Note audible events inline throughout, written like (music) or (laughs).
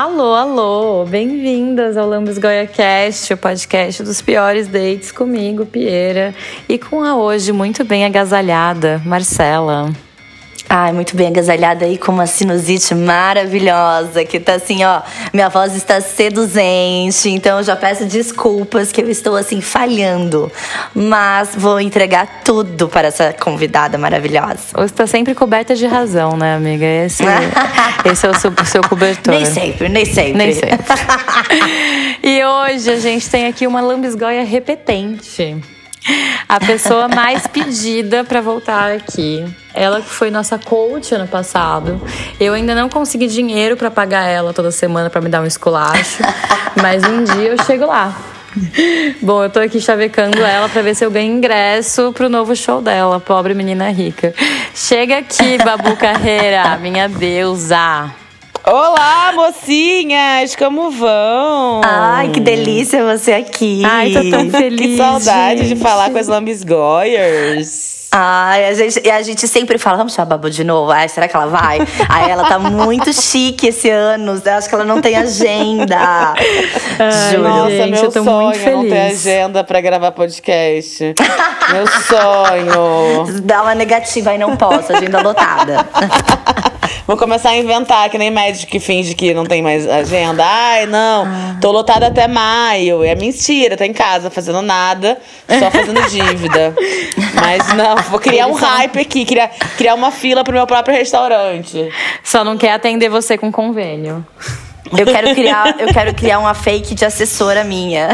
Alô, alô, bem-vindas ao Lambis Goya Cast, o podcast dos piores dates comigo, Pieira, e com a hoje muito bem agasalhada, Marcela. Ai, muito bem agasalhada aí com uma sinusite maravilhosa, que tá assim, ó, minha voz está seduzente, então eu já peço desculpas que eu estou assim falhando, mas vou entregar tudo para essa convidada maravilhosa. Você está sempre coberta de razão, né, amiga? Esse, (laughs) esse é o seu, seu cobertor. Nem sempre, nem sempre. Nem sempre. (laughs) e hoje a gente tem aqui uma lambisgoia repetente. (laughs) A pessoa mais pedida para voltar aqui. Ela que foi nossa coach ano passado. Eu ainda não consegui dinheiro para pagar ela toda semana para me dar um esculacho, (laughs) mas um dia eu chego lá. Bom, eu tô aqui chavecando ela para ver se eu ganho ingresso pro novo show dela, pobre menina rica. Chega aqui, Babu Carreira, minha deusa. Olá, mocinhas! Como vão? Ai, que delícia você aqui. Ai, tô tão (laughs) feliz. que saudade gente. de falar com as lambisgoyers. Ai, a gente, e a gente sempre fala, vamos chamar a Babu de novo? Ai, será que ela vai? Ai, ela tá muito (laughs) chique esse ano. Eu acho que ela não tem agenda. Ai, Juro. Nossa, gente, meu eu tô sonho muito não ter feliz. agenda pra gravar podcast. meu sonho. (laughs) Dá uma negativa aí, não posso, agenda lotada. Vou começar a inventar, que nem médico que finge que não tem mais agenda. Ai, não, tô lotada até maio. É mentira, tá em casa fazendo nada, só (laughs) fazendo dívida. Mas não, vou criar um hype aqui, criar, criar uma fila pro meu próprio restaurante. Só não quer atender você com convênio. (laughs) Eu quero criar, eu quero criar uma fake de assessora minha.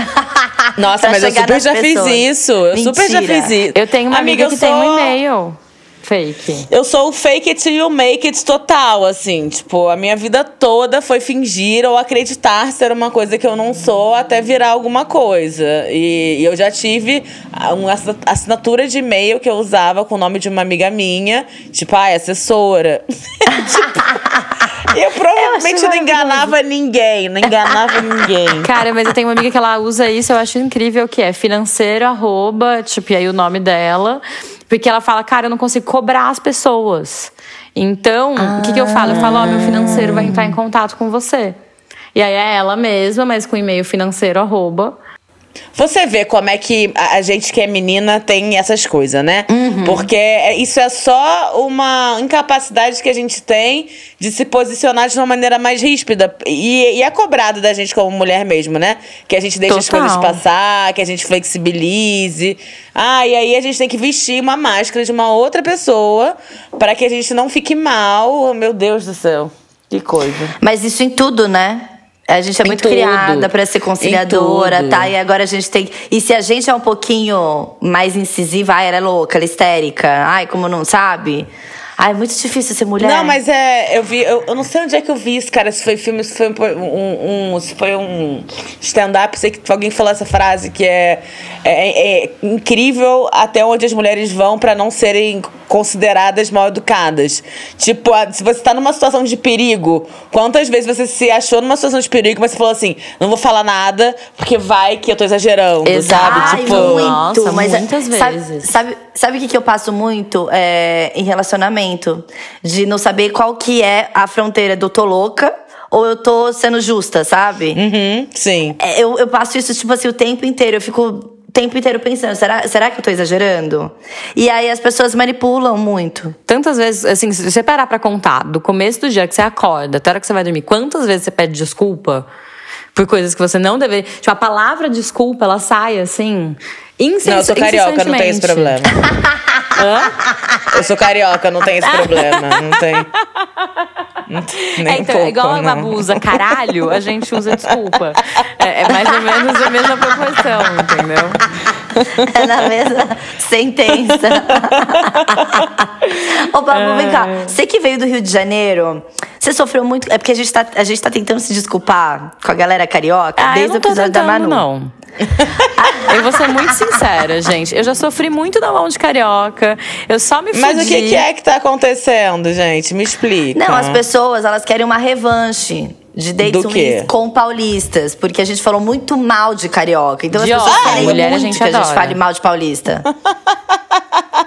Nossa, mas eu super já fiz pessoas. isso. Eu super já Mentira. fiz isso. Eu tenho uma amiga, eu que tem sou- um e-mail fake. Eu sou o fake it till you make it total, assim. Tipo, a minha vida toda foi fingir ou acreditar ser uma coisa que eu não sou até virar alguma coisa. E, e eu já tive uma assi- assinatura de e-mail que eu usava com o nome de uma amiga minha. Tipo, ai, assessora. (laughs) Tipo, eu provavelmente não enganava ninguém. Não enganava ninguém. Cara, mas eu tenho uma amiga que ela usa isso, eu acho incrível, que é financeiro, arroba, tipo, e aí o nome dela. Porque ela fala, cara, eu não consigo cobrar as pessoas. Então, o que, que eu falo? Eu falo, ó, meu financeiro vai entrar em contato com você. E aí é ela mesma, mas com e-mail financeiro, arroba. Você vê como é que a gente que é menina tem essas coisas, né? Uhum. Porque é- isso é só uma incapacidade que a gente tem de se posicionar de uma maneira mais ríspida. E, e é cobrado da gente como mulher mesmo, né? Que a gente deixe as coisas passar, que a gente flexibilize. Ah, e aí a gente tem que vestir uma máscara de uma outra pessoa para que a gente não fique mal. Meu Deus do céu. Que coisa. Mas isso em tudo, né? A gente é muito tudo. criada pra ser conciliadora, tá? E agora a gente tem. E se a gente é um pouquinho mais incisiva, ai, ela é louca, ela é histérica, ai, como não sabe? Ai, é muito difícil ser mulher. Não, mas é. Eu vi. Eu, eu não sei onde é que eu vi isso, cara. Se foi filme, se foi um. um se foi um stand-up, sei que alguém falou essa frase que é, é, é incrível até onde as mulheres vão pra não serem consideradas mal educadas. Tipo, se você tá numa situação de perigo, quantas vezes você se achou numa situação de perigo, mas você falou assim: não vou falar nada, porque vai que eu tô exagerando, Exato. sabe? Ai, Tipo. muito, Nossa, mas muitas sabe, vezes. Sabe, sabe o que, que eu passo muito é, em relacionamento? De não saber qual que é a fronteira do tô louca ou eu tô sendo justa, sabe? Uhum, sim. É, Eu, eu passo isso, tipo assim, o tempo inteiro. Eu fico o tempo inteiro pensando, será, será que eu tô exagerando? E aí as pessoas manipulam muito. Tantas vezes, assim, se você parar pra contar, do começo do dia que você acorda até a hora que você vai dormir, quantas vezes você pede desculpa por coisas que você não deveria. Tipo, a palavra desculpa, ela sai assim. Incess Não, eu sou carioca, não tem esse problema. Eu sou carioca, não tem esse problema. Não tem. Não tem nem É, então, pouco, igual a não. Babu usa caralho, a gente usa desculpa. É, é mais ou menos a mesma proporção, entendeu? É na mesma sentença. (laughs) Ô, Babu, vem cá. Você que veio do Rio de Janeiro, você sofreu muito. É porque a gente tá, a gente tá tentando se desculpar com a galera carioca Ah, desde o episódio da tentando, Manu. não. Eu vou ser muito sincera, gente. Eu já sofri muito da mão de carioca. Eu só me fudi. Mas o que, que é que tá acontecendo, gente? Me explica. Não, as pessoas, elas querem uma revanche. De dates ruins com paulistas. Porque a gente falou muito mal de carioca. Então De as pessoas querem Mulher a muito gente que a gente adora. fale mal de paulista. (laughs)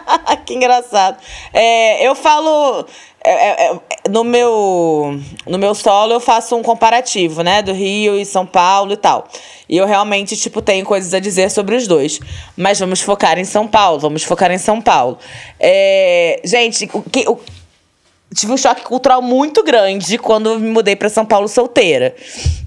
que engraçado. É, eu falo. é, é, é, no meu no meu solo eu faço um comparativo, né, do Rio e São Paulo e tal. E eu realmente tipo tenho coisas a dizer sobre os dois, mas vamos focar em São Paulo, vamos focar em São Paulo. É, gente, o que o, tive um choque cultural muito grande quando me mudei para São Paulo solteira.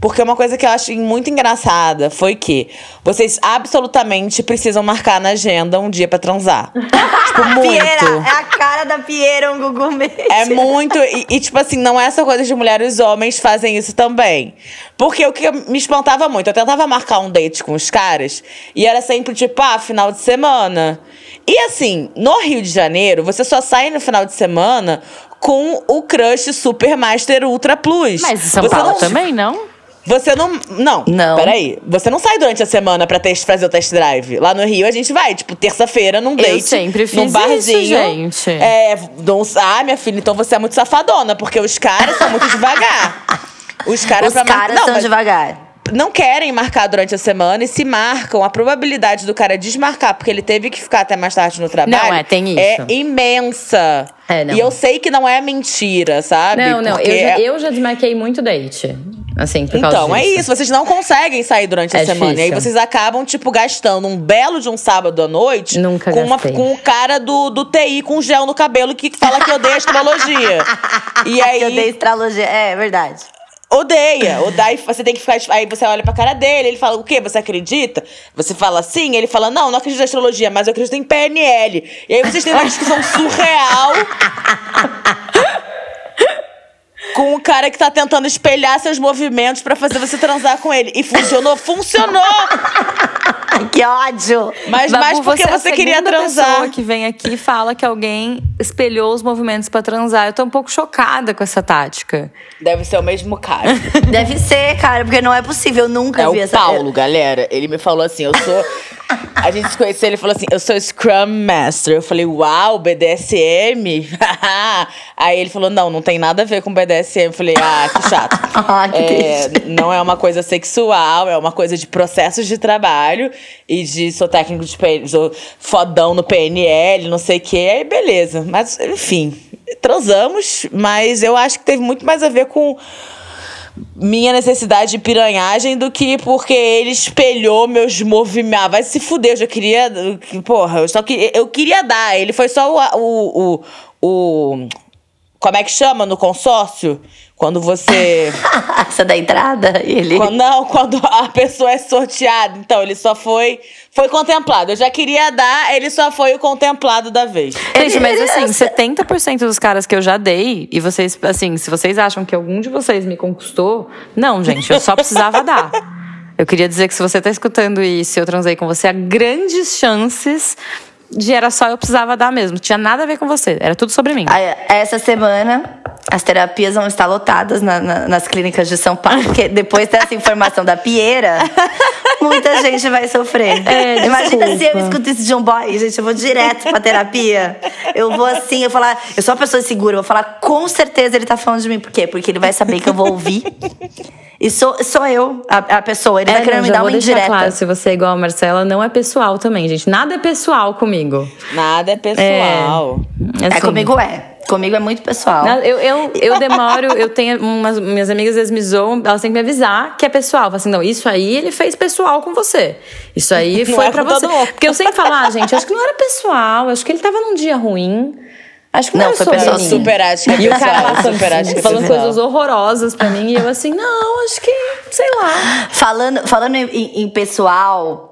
Porque uma coisa que eu acho muito engraçada foi que vocês absolutamente precisam marcar na agenda um dia para transar. (laughs) tipo, muito. Pieira, é a cara da Pieira, um Gugu mesmo. É muito. E, e, tipo assim, não é essa coisa de mulheres e homens fazem isso também. Porque o que me espantava muito, eu tentava marcar um date com os caras e era sempre tipo, ah, final de semana. E assim, no Rio de Janeiro, você só sai no final de semana com o Crush Super Master Ultra Plus. Mas em São você Paulo não, também, não? Você não. Não. Não. Peraí. Você não sai durante a semana pra test, fazer o test drive. Lá no Rio a gente vai, tipo, terça-feira num date. sempre fiz num isso, barzinho. gente. É. Não, ah, minha filha, então você é muito safadona, porque os caras são muito devagar. (laughs) Os caras Os pra caras Não, são mas- devagar. Não querem marcar durante a semana e se marcam, a probabilidade do cara desmarcar porque ele teve que ficar até mais tarde no trabalho Não, é, tem é isso. imensa. É, não. E eu sei que não é mentira, sabe? Não, não. Porque Eu já, é- eu já desmarquei muito date. Assim, por causa Então, é disso. isso. Vocês não conseguem sair durante a É semana. E aí difícil. vocês acabam, tipo, gastando um belo de um sábado à noite Nunca com, uma, com o cara do, do TI com gel no cabelo que fala que odeia (laughs) astrologia. e aí. Eu dei astrologia. É, verdade. Odeia, odeia. Você tem que ficar. Aí você olha pra cara dele, ele fala: O quê? Você acredita? Você fala sim, ele fala: Não, não acredito em astrologia, mas eu acredito em PNL. E aí vocês têm uma discussão surreal. Com o cara que tá tentando espelhar seus movimentos pra fazer você transar com ele. E funcionou, funcionou! Que ódio. Mas Babu, mais porque é a você queria transar. pessoa que vem aqui e fala que alguém espelhou os movimentos pra transar. Eu tô um pouco chocada com essa tática. Deve ser o mesmo cara. Deve ser, cara, porque não é possível. Eu nunca É vi o essa. Paulo, galera. Ele me falou assim, eu sou... A gente se conheceu, ele falou assim, eu sou Scrum Master. Eu falei, uau, BDSM? (laughs) Aí ele falou, não, não tem nada a ver com BDSM. Eu falei, ah, que chato. (laughs) Ah, que É, não é uma coisa sexual, é uma coisa de processos de trabalho. E de, sou técnico de PNL, sou fodão no PNL, não sei o quê. Aí, beleza. Mas, enfim, transamos. Mas eu acho que teve muito mais a ver com minha necessidade de piranhagem do que porque ele espelhou meus movimentos. Vai se fuder, eu já queria. Porra, eu só que eu queria dar. Ele foi só o. o, o, o como é que chama no consórcio? Quando você. (laughs) Essa da entrada, ele. quando, não, quando a pessoa é sorteada. Então, ele só foi. Foi contemplado. Eu já queria dar, ele só foi o contemplado da vez. Gente, mas assim, 70% dos caras que eu já dei, e vocês, assim, se vocês acham que algum de vocês me conquistou, não, gente, eu só precisava dar. Eu queria dizer que se você tá escutando isso e eu transei com você, há grandes chances de era só eu precisava dar mesmo. Tinha nada a ver com você, era tudo sobre mim. Essa semana, as terapias vão estar lotadas na- na- nas clínicas de São Paulo, porque (laughs) depois dessa informação da Pieira, muita gente vai sofrer. É, Imagina se eu escuto isso de um boy, gente, eu vou direto pra terapia. Eu vou assim, eu falar, eu sou uma pessoa segura, eu vou falar, com certeza ele tá falando de mim. Por quê? Porque ele vai saber que eu vou ouvir. E sou, sou eu, a, a pessoa. Ele É, vai querer não, me dar uma indireta. claro, se você é igual a Marcela, não é pessoal também, gente. Nada é pessoal comigo. Nada é pessoal. É, Assim, comigo é. Comigo é muito pessoal. Eu, eu, eu (laughs) demoro, eu tenho umas minhas amigas às vezes me zoam, elas têm que me avisar que é pessoal. Falam assim, não, isso aí ele fez pessoal com você. Isso aí (laughs) Não foi é todo você. Porque eu sempre falo, ah, gente, acho que não era pessoal, acho que ele tava num dia ruim. Acho que não, Não, era foi pessoal mim. Super acho que é E o cara super acho que é falando coisas horrorosas pra mim. E eu assim, não, acho que, sei lá. Falando, falando em- em pessoal,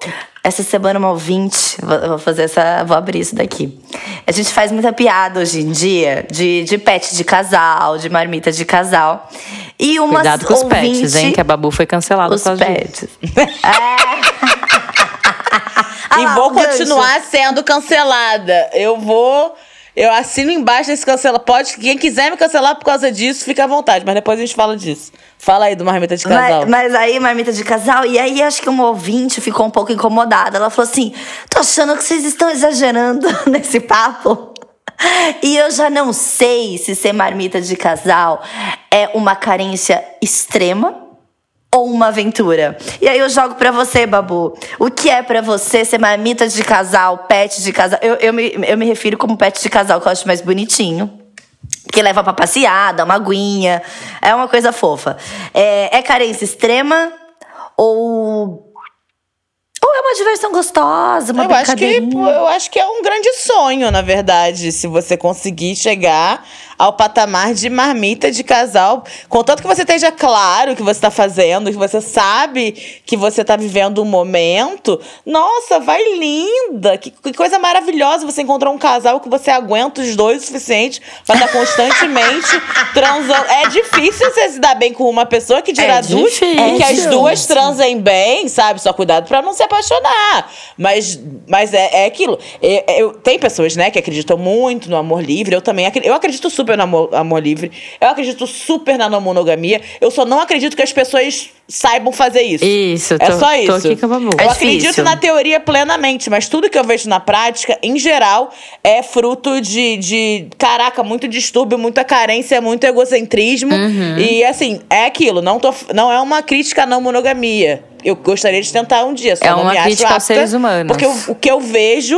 essa semana uma ouvinte, vou, fazer essa, vou abrir isso daqui. A gente faz muita piada hoje em dia de, de pet de casal, de marmita de casal. E uma Cuidado com os ouvinte, pets, hein? Que a Babu foi cancelada os por causa disso. pets. (laughs) É. Ah E vou continuar sendo cancelada. Eu vou. Eu assino embaixo desse cancela. Pode, quem quiser me cancelar por causa disso, fica à vontade. Mas depois a gente fala disso. Fala aí do marmita de casal. Mas, mas aí, marmita de casal, e aí acho que uma ouvinte ficou um pouco incomodada. Ela falou assim: tô achando que vocês estão exagerando (laughs) nesse papo. E eu já não sei se ser marmita de casal é uma carência extrema ou uma aventura. E aí eu jogo pra você, Babu. O que é pra você ser marmita de casal, pet de casal? Eu, eu, me, eu me refiro como pet de casal, que eu acho mais bonitinho. Porque leva pra passear, dá uma aguinha. É uma coisa fofa. É, é carência extrema ou. Ou é uma diversão gostosa, uma eu acho que? Eu acho que é um grande sonho, na verdade, se você conseguir chegar ao patamar de marmita de casal. Contanto que você esteja claro o que você está fazendo, que você sabe que você está vivendo um momento. Nossa, vai linda! Que, que coisa maravilhosa você encontrar um casal que você aguenta os dois o suficiente para estar constantemente (laughs) transando. É difícil você se dar bem com uma pessoa que dirá É duas difícil. e que as duas transem bem, sabe? Só cuidado pra não se apaixonar. Mas, mas é, é aquilo. Eu, eu- tem pessoas, né, que acreditam muito no amor livre. Eu também acredito. Eu acredito super no amor, amor livre. Eu acredito super na não monogamia. Eu só não acredito que as pessoas saibam fazer isso. Isso, é tô- só tô isso. aqui com a Babu. Eu É acredito difícil. na teoria plenamente, mas tudo que eu vejo na prática, em geral, é fruto de, de caraca, muito distúrbio, muita carência, muito egocentrismo. Uhum. E assim, é aquilo, não, tô, não é uma crítica à não monogamia. Eu gostaria de tentar um dia, só É não uma me acho crítica aos apta, seres humanos. Porque o que eu vejo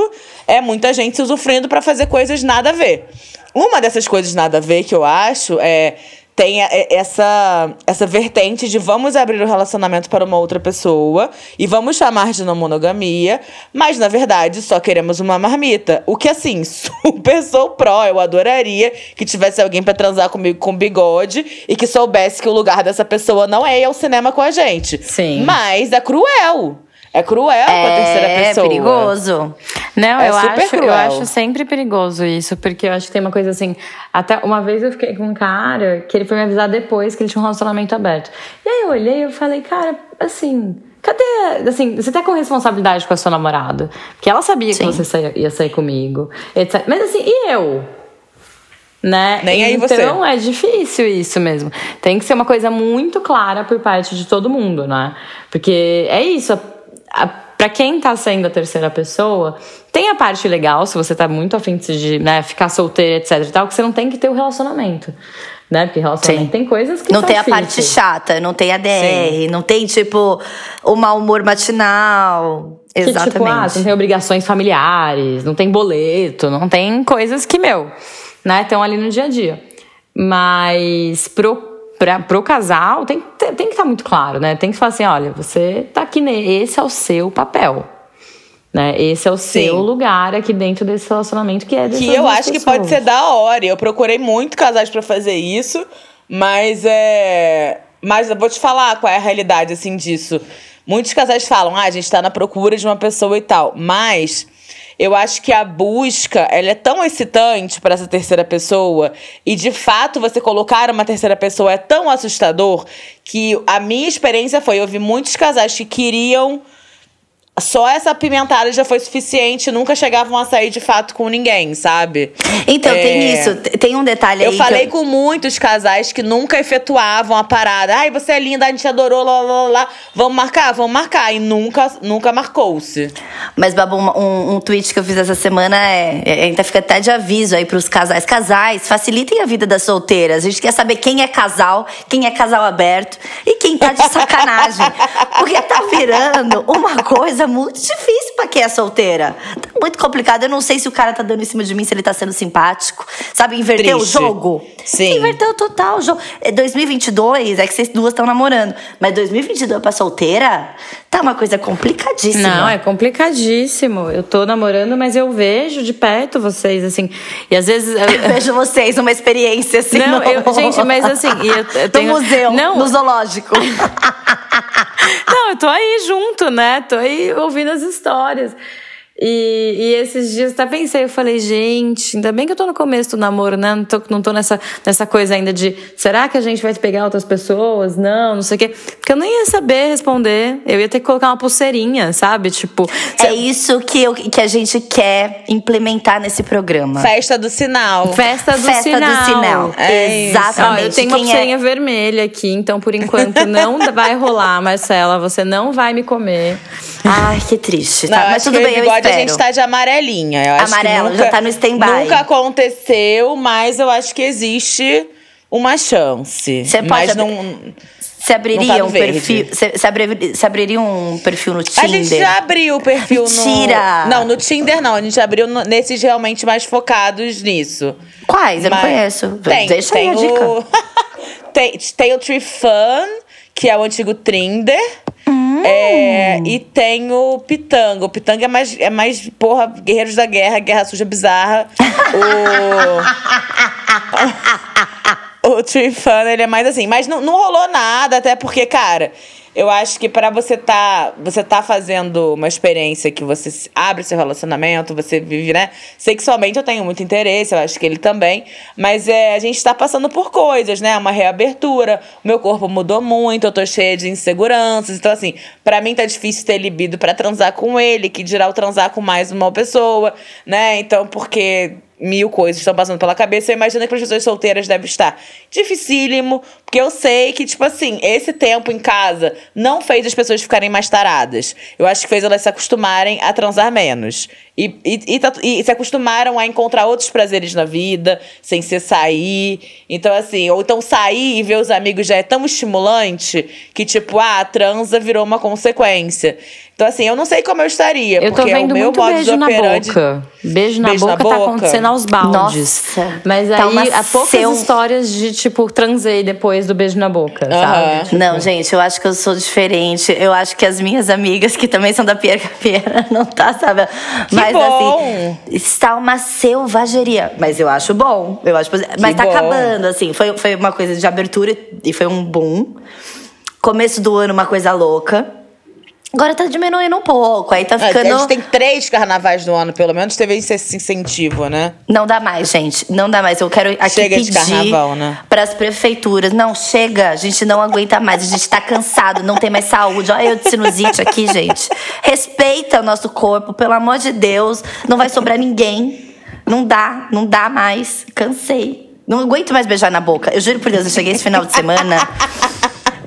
é muita gente se usufruindo pra fazer coisas nada a ver. Uma dessas coisas nada a ver que eu acho é tem é- essa, essa vertente de vamos abrir o relacionamento para uma outra pessoa e vamos chamar de não monogamia, mas na verdade só queremos uma marmita. O que assim, (laughs) super sou pró, eu adoraria que tivesse alguém pra transar comigo com bigode e que soubesse que o lugar dessa pessoa não é ir ao cinema com a gente. Sim. Mas é cruel. É cruel com a terceira É pessoa. perigoso. Não, É eu, super acho, eu cruel. acho sempre perigoso isso, porque eu acho que tem uma coisa assim. Até uma vez eu fiquei com um cara que ele foi me avisar depois que ele tinha um relacionamento aberto. E aí eu olhei e eu falei, cara, assim. Cadê? Assim, você tá com responsabilidade com a sua namorada. Porque ela sabia Sim. que você saia- ia sair comigo, etc. Mas assim, e eu? Né? Nem aí você. Então é difícil isso mesmo. Tem que ser uma coisa muito clara por parte de todo mundo, né? Porque é isso. A, a, pra quem tá sendo a terceira pessoa, tem a parte legal, se você tá muito afim de, né, ficar solteira, etc e tal, que você não tem que ter o relacionamento. Né? Porque relacionamento Sim. tem coisas que Não tem a parte chata, não tem a DR, não tem, tipo, o mau humor matinal. Que, Exatamente. tipo, ah, você não tem obrigações familiares, não tem boleto, não tem coisas que, meu, né, estão ali no dia a dia. Mas pro, pra, pro casal tem, tem, que estar muito claro, né? Tem que falar assim, olha, você tá aqui, né? Esse é o seu papel. Né? Esse é o Sim. seu lugar aqui dentro desse relacionamento que é Que eu acho que pode pessoas. ser da hora. Eu procurei muito casais pra fazer isso, mas é. Mas eu vou te falar qual é a realidade, assim, disso. Muitos casais falam, ah, a gente tá na procura de uma pessoa e tal. Mas eu acho que a busca, ela é tão excitante pra essa terceira pessoa. E, de fato, você colocar uma terceira pessoa é tão assustador que a minha experiência foi, eu vi muitos casais que queriam só essa pimentada já foi suficiente, nunca chegavam a sair de fato com ninguém, sabe? Então, É, tem isso. Tem um detalhe Eu aí. falei que com muitos casais que nunca efetuavam a parada. Ai, você é linda, a gente adorou, lá, lá, lá. Vamos marcar? Vamos marcar. E nunca, nunca marcou-se. Mas, Babu, um, um tweet que eu fiz essa semana é. é ainda fica até de aviso aí pros casais. Casais, facilitem a vida das solteiras. A gente quer saber quem é casal, quem é casal aberto e quem tá de sacanagem. (laughs) Porque tá virando uma coisa muito difícil pra quem é solteira. Tá muito complicado. Eu não sei se o cara tá dando em cima de mim, se ele tá sendo simpático. Sabe, inverteu Triste. o jogo? Sim. Inverteu total o jogo. É 2022, é que vocês duas estão namorando. Mas 2022 pra solteira, tá uma coisa complicadíssima. Não, é complicadíssimo. Eu tô namorando, mas eu vejo de perto vocês, assim. E às vezes. eu- Eu (laughs) vejo vocês uma experiência assim. Não, no- eu- gente, mas assim, eu- (laughs) eu no tenho- museu, Não. no zoológico. (laughs) Não, eu tô aí junto, né? Tô aí ouvindo as histórias. E, e esses dias até pensei, eu falei, gente, ainda bem que eu tô no começo do namoro, né? Não tô, não tô nessa, nessa coisa ainda de será que a gente vai pegar outras pessoas? Não, não sei o quê. Porque eu nem ia saber responder. Eu ia ter que colocar uma pulseirinha, sabe? Tipo. É isso que, eu, que a gente quer implementar nesse programa. Festa do sinal. Festa do Festa sinal. do sinal. É. Exatamente. Ó, eu tenho uma Quem é- pulseirinha vermelha aqui, então por enquanto não (laughs) vai rolar, Marcela. Você não vai me comer. Ai, que triste. Não, Tá? eu Mas tudo bem, eu espero. A gente tá de amarelinha. Eu acho que Amarelo, nunca- já tá no stand-by. Nunca aconteceu, mas eu acho que existe uma chance. Você pode não. Você abriria Não tá um perfil. Você você abri- você abriria um perfil no Tinder? A gente já abriu o perfil Mentira! no. Não, no Tinder não. A gente abriu no- nesses realmente mais focados nisso. Quais? Eu não Mas- conheço. Tem, Deixa tem aí a dica. o... (laughs) tem, tem o Tree Fun, que é o antigo Trinder. Hum. É, e tem o Pitanga. O Pitanga é mais, é mais, porra, Guerreiros da Guerra, Guerra Suja Bizarra. (laughs) O. o Tree Fun, ele é mais assim. Mas não, não rolou nada, até porque, cara. Eu acho que pra você tá, você tá fazendo uma experiência que você abre seu relacionamento, você vive, né? Sexualmente eu tenho muito interesse, eu acho que ele também. Mas é, a gente tá passando por coisas, né? Uma reabertura, meu corpo mudou muito, eu tô cheia de inseguranças. Então, assim, pra mim tá difícil ter libido pra transar com ele, que dirá o transar com mais uma pessoa, né? Então, porque mil coisas estão passando pela cabeça. Eu imagino que para as pessoas solteiras deve estar dificílimo, porque eu sei que, tipo assim, esse tempo em casa não fez as pessoas ficarem mais taradas. Eu acho que fez elas se acostumarem a transar menos. E, e, e, tá- e se acostumaram a encontrar outros prazeres na vida, sem ser sair. Então, assim, ou então sair e ver os amigos já é tão estimulante que, tipo, ah, a transa virou uma consequência. Então, assim, eu não sei como eu estaria. Eu tô porque vendo o meu muito modo beijo de na operandi- boca. Beijo na Beijo na boca tá boca? acontecendo aos baldes. Nossa, Mas aí tá há poucas seu- histórias de, tipo, transei depois do beijo na boca, sabe? Tipo, Não, gente, eu acho que eu sou diferente. Eu acho que as minhas amigas, que também são da Pierre Capiera, (laughs) não tá, sabe? Mas bom. assim, está uma selvageria. Mas eu acho bom. Eu acho Mas tá bom. acabando, assim. Foi, foi uma coisa de abertura e foi um boom. Começo do ano, uma coisa louca. Agora tá diminuindo um pouco. Aí tá Ah, ficando. A gente tem três carnavais no ano, pelo menos teve esse incentivo, né? Não dá mais, gente. Não dá mais. Eu quero aqui Chega de pedir carnaval, né? para as prefeituras. Não, chega. A gente não aguenta mais. A gente tá cansado, não tem mais saúde. Olha eu de sinusite aqui, gente. Respeita o nosso corpo, pelo amor de Deus. Não vai sobrar ninguém. Não dá, não dá mais. Cansei. Não aguento mais beijar na boca. Eu juro por Deus, eu cheguei esse final de semana.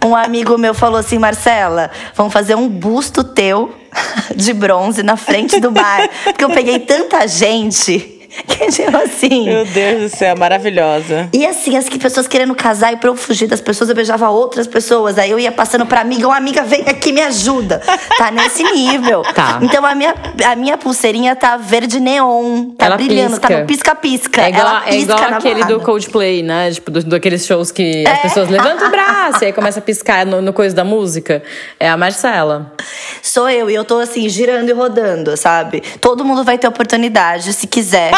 Um amigo meu falou assim, Marcela, vamos fazer um busto teu (laughs) de bronze na frente do bar. Porque eu peguei tanta gente (laughs) que, tipo assim. Meu Deus do céu, maravilhosa. E assim, as pessoas querendo casar e pra eu fugir das pessoas, eu beijava outras pessoas. Aí eu ia passando pra amiga, uma amiga, vem aqui, me ajuda. (laughs) Tá nesse nível. Tá. Então a minha, a minha pulseirinha tá verde neon. Tá Ela brilhando, tá pisca. no pisca-pisca. É igual, Ela é pisca igual na aquele do Coldplay, né? Tipo, do, daqueles shows que as É. pessoas levantam o braço e aí começa a piscar no, no coisa da música. É a Marcela. Sou eu, e eu tô assim, girando e rodando, sabe? Todo mundo vai ter oportunidade, se quiser.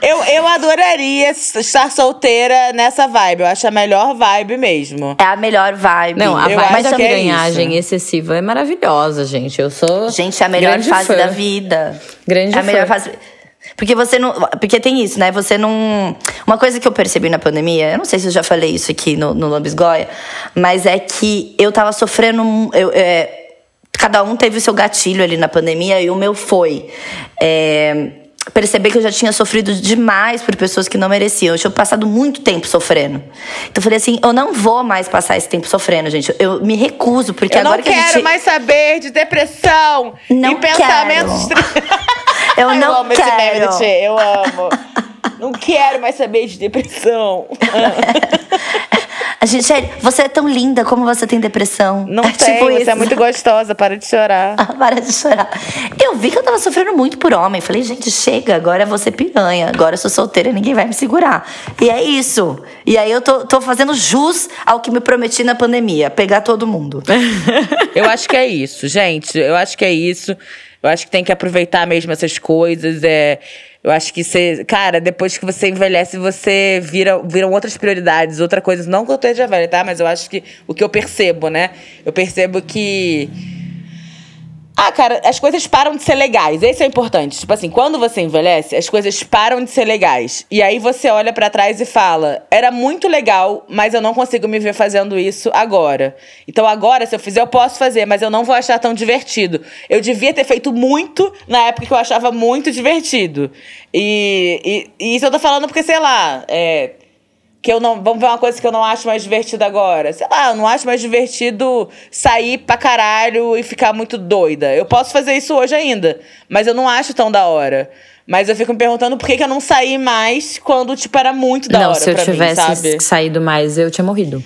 Eu, eu adoraria estar solteira nessa vibe. Eu acho a melhor vibe mesmo. É a melhor vibe. Não, a Eu vibe que é ganhagem isso. excessiva é maravilhosa, gente. Eu sou. Gente, é a melhor grande fase fã. da vida. Grande É a melhor fã. fase. Porque você não. Porque tem isso, né? Você não. Uma coisa que eu percebi na pandemia, eu não sei se eu já falei isso aqui no, no Lambisgoia, mas é que eu tava sofrendo. um- Eu, é, cada um teve o seu gatilho ali na pandemia e o meu foi. É, perceber que eu já tinha sofrido demais por pessoas que não mereciam. Eu tinha passado muito tempo sofrendo. Então eu falei assim: eu não vou mais passar esse tempo sofrendo, gente. Eu me recuso, porque eu não agora que a quero gente. mais saber de depressão Não e pensamentos. quero. (laughs) tri- Eu não amo esse meme quero. do Tchê, eu amo. Não quero mais saber de depressão. (laughs) A gente é, você é tão linda como você tem depressão. Não é tem, tipo você isso. é muito gostosa, para de chorar. (laughs) Ah, Para de chorar. Eu vi que eu tava sofrendo muito por homem. Falei, gente, chega, agora é você piranha. Agora eu sou solteira, ninguém vai me segurar. E é isso. E aí eu tô, tô fazendo jus ao que me prometi na pandemia: pegar todo mundo. (laughs) Eu acho que é isso, gente. Eu acho que é isso. Eu acho que tem que aproveitar mesmo essas coisas. É, eu acho que você. Cara, depois que você envelhece, você vira, viram outras prioridades, outra coisa. Não que eu esteja velha, tá? Mas eu acho que o que eu percebo, né? Eu percebo que. Ah, cara, as coisas param de ser legais. Esse é importante. Tipo assim, quando você envelhece, as coisas param de ser legais. E aí você olha pra trás e fala: era muito legal, mas eu não consigo me ver fazendo isso agora. Então agora, se eu fizer, eu posso fazer, mas eu não vou achar tão divertido. Eu devia ter feito muito na época que eu achava muito divertido. E, e, e isso eu tô falando porque, sei lá, é, que eu não. Vamos ver uma coisa que eu não acho mais divertida agora. Sei lá, eu não acho mais divertido sair pra caralho e ficar muito doida. Eu posso fazer isso hoje ainda, mas eu não acho tão da hora. Mas eu fico me perguntando por que, que eu não saí mais quando, tipo, era muito da não, hora se eu tivesse mim, sabe? saído mais, eu tinha morrido.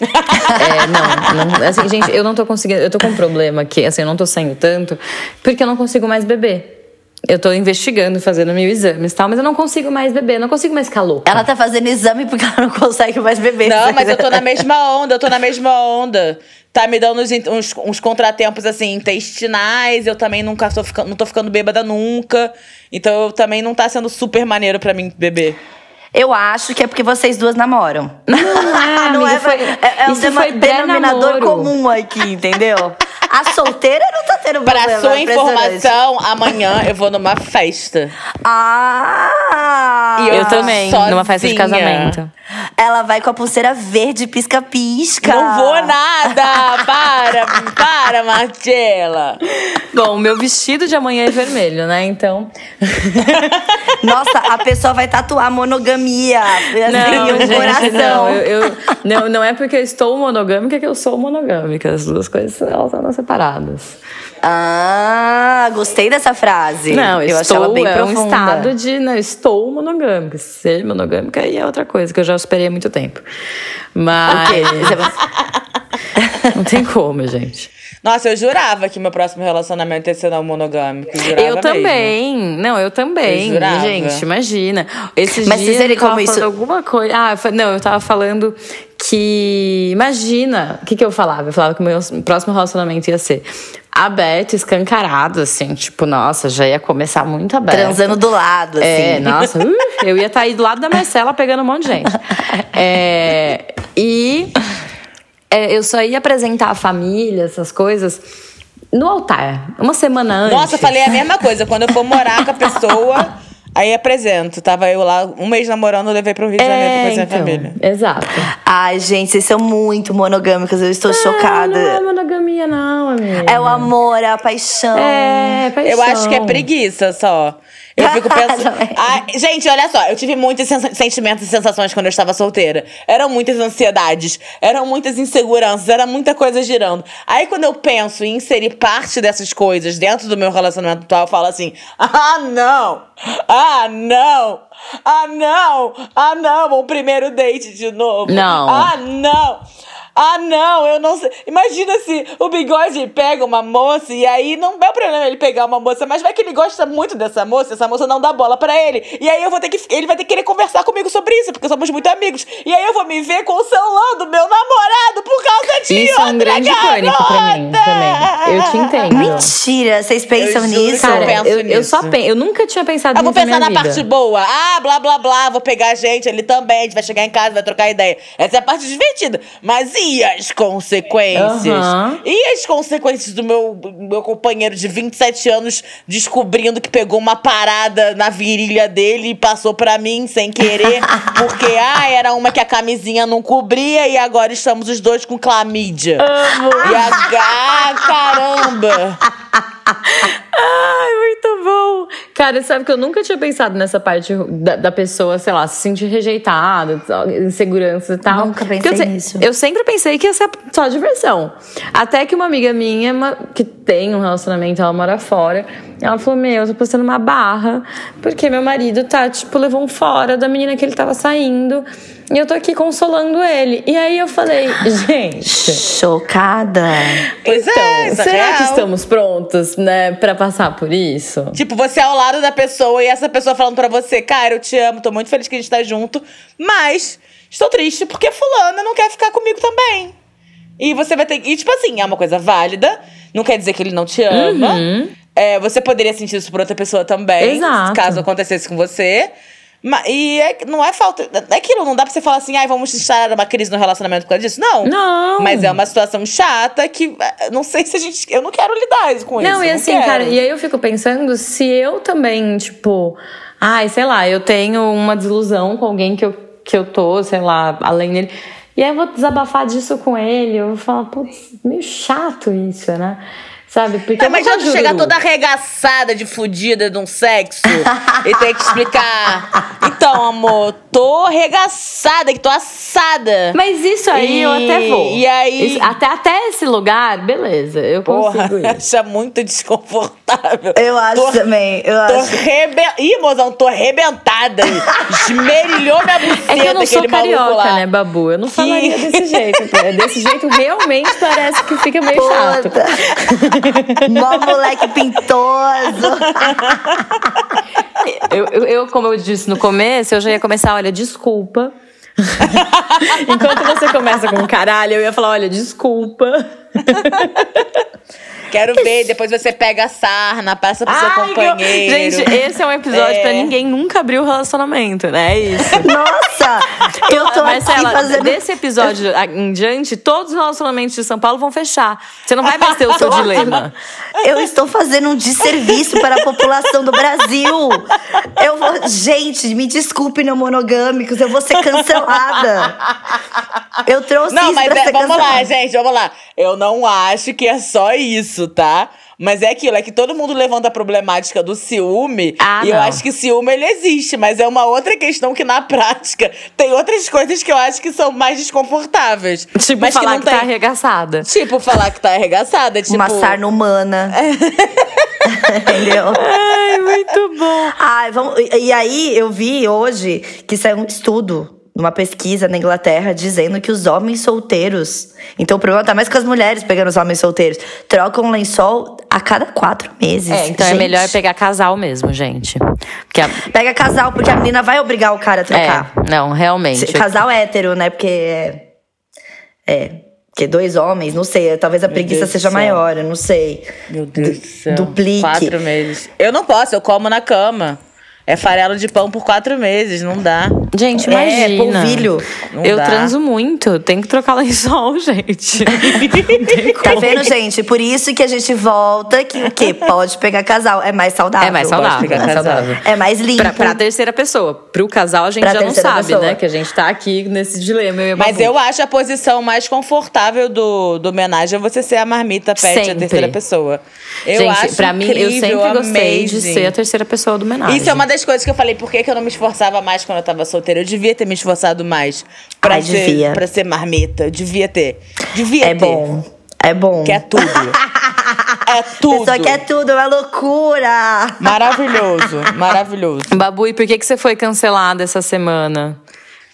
é, não, não, assim, gente, eu não tô conseguindo, eu tô com um problema aqui, assim, eu não tô saindo tanto, porque eu não consigo mais beber. Eu tô investigando, fazendo mil exames e tal, mas eu não consigo mais beber, não consigo mais ficar louca. Ela tá fazendo exame porque ela não consegue mais beber. Não, mas eu tô na mesma onda, eu tô na mesma onda. Tá me dando uns, uns, uns contratempos, assim, intestinais. Eu também nunca tô ficando, não tô ficando bêbada nunca. Então eu também não tá sendo super maneiro pra mim beber. Eu acho que é porque vocês duas namoram. Não é, (laughs) não amiga, é, foi- é, é um isso dema- foi denominador comum aqui, entendeu? A solteira não tá tendo Pra problema. sua é informação, amanhã eu vou numa festa. Ah! E Eu também, numa festa de sozinha. casamento. Ela vai com a pulseira verde pisca-pisca. Não vou nada! Para! Para, Marcela! Bom, o meu vestido de amanhã é vermelho, né? Então. (laughs) Nossa, a pessoa vai tatuar monogamia. Assim, um gente, coração. Não, eu, eu- não, não é porque eu estou monogâmica que eu sou monogâmica. As duas coisas elas separadas. Ah, gostei dessa frase. Não, eu estou, achei ela bem é profunda. um estado de. Não, estou monogâmica. Ser monogâmica é outra coisa que eu já esperei há muito tempo. Mas. (laughs) não tem como, gente. Nossa, eu jurava que meu próximo relacionamento ia ser não monogâmico. Jurava eu mesmo. também. Não, eu também. Eu jurava. gente, imagina. Esses Mas dias vocês verem eu tava como isso- falando alguma coisa. Ah, não, eu tava falando que. Imagina. O que, que eu falava? Eu falava que o meu próximo relacionamento ia ser a Beth escancarado, assim. Tipo, nossa, já ia começar muito aberto. Transando do lado, assim. É, nossa, uh, eu ia estar aí do lado da Marcela pegando um monte de gente. É, e é, eu só ia apresentar a família, essas coisas, no altar, uma semana antes. Nossa, eu falei a mesma coisa. Quando eu for morar com a pessoa, aí apresento. Tava eu lá um mês namorando, eu levei pro Rio de Janeiro pra É, conhecer a então, família. exato. Ai, gente, vocês são muito monogâmicas. Eu estou chocada. Não é monogamia, não, amiga. É o amor, é a paixão. É, paixão. Eu acho que é preguiça só. Eu fico (laughs) pensando. Ai, gente, olha só, eu tive muitos sentimentos e sensações quando eu estava solteira. Eram muitas ansiedades, eram muitas inseguranças, era muita coisa girando. Aí quando eu penso em inserir parte dessas coisas dentro do meu relacionamento atual, eu falo assim: ah, não! Ah, não! Ah, não! Ah, não! O primeiro date de novo. Não. Ah, não! Ah, não, eu não sei. Imagina se o bigode pega uma moça e aí não é problema ele pegar uma moça, mas vai que ele gosta muito dessa moça, essa moça não dá bola pra ele. E aí eu vou ter que. Ele vai ter que querer conversar comigo sobre isso, porque somos muito amigos. E aí eu vou me ver com o celular do meu namorado por causa de Isso é um grande pânico pra mim garota. também. Eu te entendo. Mentira, vocês pensam Eu nisso? cara, Cara, penso eu, eu só nisso. penso, eu nunca tinha pensado Eu vou nisso pensar na na parte boa. Ah, blá, blá, blá, vou pegar a gente, ele também, a gente vai chegar em casa, vai trocar ideia. Essa é a parte divertida. Mas e as consequências? Aham. E as consequências do meu, meu companheiro de 27 anos descobrindo que pegou uma parada na virilha dele e passou pra mim sem querer, (laughs) porque, ah, era uma que a camisinha não cobria e agora estamos os dois com clamídia. E a... Ah, caramba! (laughs) Ai, muito bom! Cara, sabe que eu nunca tinha pensado nessa parte da, da pessoa, sei lá, se sentir rejeitada, insegurança e tal. Nunca pensei eu se- nisso. Eu sempre pensei que ia ser só diversão. Até que uma amiga minha, uma- que tem um relacionamento, ela mora fora, ela falou: Meu, eu tô postando uma barra, porque meu marido tá, tipo, levou um fora da menina que ele tava saindo. E eu tô aqui consolando ele. E aí eu falei, (gasps) gente. Chocada. Pois é, isso é Será que estamos prontos, né, pra passar por isso? Tipo, você é ao lado da pessoa e essa pessoa falando pra você, cara, eu te amo, tô muito feliz que a gente tá junto, mas estou triste porque fulana não quer ficar comigo também. E você vai ter. E, tipo assim, é uma coisa válida, não quer dizer que ele não te ama. É, você poderia sentir isso por outra pessoa também, Exato. caso acontecesse com você. E é- não é falta. É aquilo, não dá pra você falar assim, ai, vamos instalar uma crise no relacionamento por causa disso. Não. Não. Mas é uma situação chata que é, não sei se a gente. Eu não quero lidar com isso. Não, e assim, cara, e aí eu fico pensando se eu também, tipo, ai, sei lá, eu tenho uma desilusão com alguém que eu, que eu tô, sei lá, além dele. E aí eu vou desabafar disso com ele, eu vou falar, putz, meio chato isso, né? Sabe? Porque não, mas já chegar toda arregaçada de fudida de um sexo e ter que explicar. Então, amor, tô arregaçada, que tô assada. Mas isso aí e, eu até vou. E aí. Isso, até, até esse lugar, beleza, eu consigo Porra, isso. é muito desconfortável. Eu acho tô, também. Eu tô acho. Rebe... Ih, mozão, tô arrebentada. Esmerilhou minha buceta. É que eu não sou carioca, né, Babu? Eu não falaria que... desse jeito. Desse jeito realmente parece que fica meio Puta. chato. (laughs) Mó moleque pintoso. eu, eu, eu, como eu disse no começo, eu já ia começar, olha, desculpa. Enquanto você começa com caralho, eu ia falar, olha, desculpa. Quero ver, depois você pega a sarna, passa pro seu companheiro. Gente, esse é um episódio é. pra ninguém nunca abrir o relacionamento, né? É isso. (laughs) Nossa! eu tô Marcela, aqui fazendo... desse episódio em diante, todos os relacionamentos de São Paulo vão fechar. Você não vai mais ter o seu dilema. Eu estou fazendo um desserviço para a população do Brasil. Eu vou... Gente, me desculpe, não monogâmicos, eu vou ser cancelada. Eu trouxe não, isso mas pra é, ser vamos cancelada. lá, gente, vamos lá. Eu não acho que é só isso, tá? Mas é aquilo, é que todo mundo levanta a problemática do ciúme. Ah, e não. eu acho que ciúme ele existe, mas é uma outra questão que na (laughs) prática tem outras coisas que eu acho que são mais desconfortáveis. Tipo, mas falar que, não que tem... tá arregaçada. Tipo, falar que tá arregaçada. Tipo... Uma sarna humana. (laughs) Entendeu? Ai, muito bom. Ai, vamos... E aí, eu vi hoje que saiu um estudo numa pesquisa na Inglaterra dizendo que os homens solteiros. Então o problema tá mais com as mulheres pegando os homens solteiros. Trocam lençol a cada quatro meses. É, então gente. é melhor pegar casal mesmo, gente. Porque a... Pega casal, porque a menina vai obrigar o cara a trocar. É, não, realmente. Se, casal hétero, né? Porque. É. é porque dois homens, não sei, talvez a Meu preguiça Deus seja maior, eu não sei. Meu Deus do céu. Duplique. Quatro meses. Eu não posso, eu como na cama. É farelo de pão por quatro meses, não dá. Gente, É, imagina. polvilho. Não eu dá. transo muito. Tem que trocar lençol, (laughs) gente. (laughs) Tá vendo, gente? Por isso que a gente volta que o quê? Pode pegar casal. É mais saudável. É mais Pode saudável. pegar é saudável. É mais limpo. Pra, pra terceira pessoa. Pro casal, a gente Pra já não sabe, pessoa. né? Que a gente tá aqui nesse dilema. Eu a Mas eu acho a posição mais confortável do, do homenagem é você ser a marmita pet, a Sempre. terceira pessoa. Eu gente, acho pra mim, eu sempre gostei de amazing. ser a terceira pessoa do homenagem. Isso é uma das coisas que eu falei, por que, que eu não me esforçava mais quando eu tava solteira? Eu devia ter me esforçado mais pra, Ai, ser, devia. pra ser marmita. Eu devia ter. Devia É ter. bom. É bom. Que é tudo. (laughs) é tudo. Pessoa quer tudo, é uma loucura. Maravilhoso, maravilhoso. Babu, e por que, que você foi cancelada essa semana?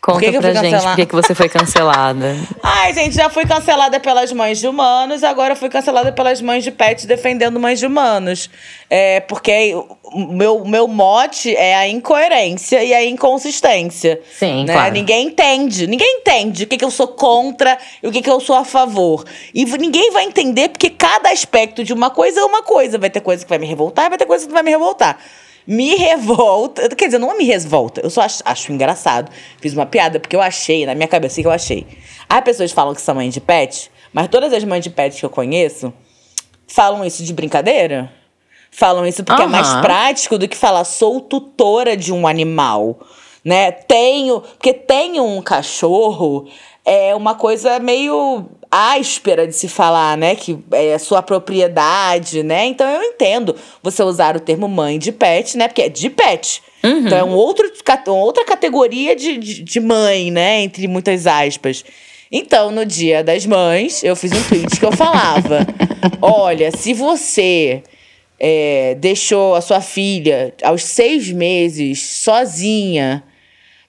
Conta que pra gente por que, que você foi cancelada. (laughs) Ai, gente, já fui cancelada pelas mães de humanos, agora fui cancelada pelas mães de pets defendendo mães de humanos. É, porque o meu, meu mote é a incoerência e a inconsistência. Sim, né? claro. Ninguém entende. Ninguém entende o que, que eu sou contra e o que, que eu sou a favor. E ninguém vai entender porque cada aspecto de uma coisa é uma coisa. Vai ter coisa que vai me revoltar e vai ter coisa que não vai me revoltar. Me revolta. Quer dizer, não me revolta. Eu só acho, acho engraçado. Fiz uma piada, porque eu achei, na minha cabeça, que eu achei. As pessoas falam que são mães de pet, mas todas as mães de pet que eu conheço falam isso de brincadeira. Falam isso porque é mais prático do que falar sou tutora de um animal, né? Tenho, porque tenho um cachorro é uma coisa meio áspera de se falar, né? Que é sua propriedade, né? Então eu entendo você usar o termo mãe de pet, né? Porque é de pet. Então é um outro, outra categoria de, de, de mãe, né? Entre muitas aspas. Então, no dia das mães, eu fiz um tweet que eu falava: (laughs) Olha, se você é, deixou a sua filha aos seis meses sozinha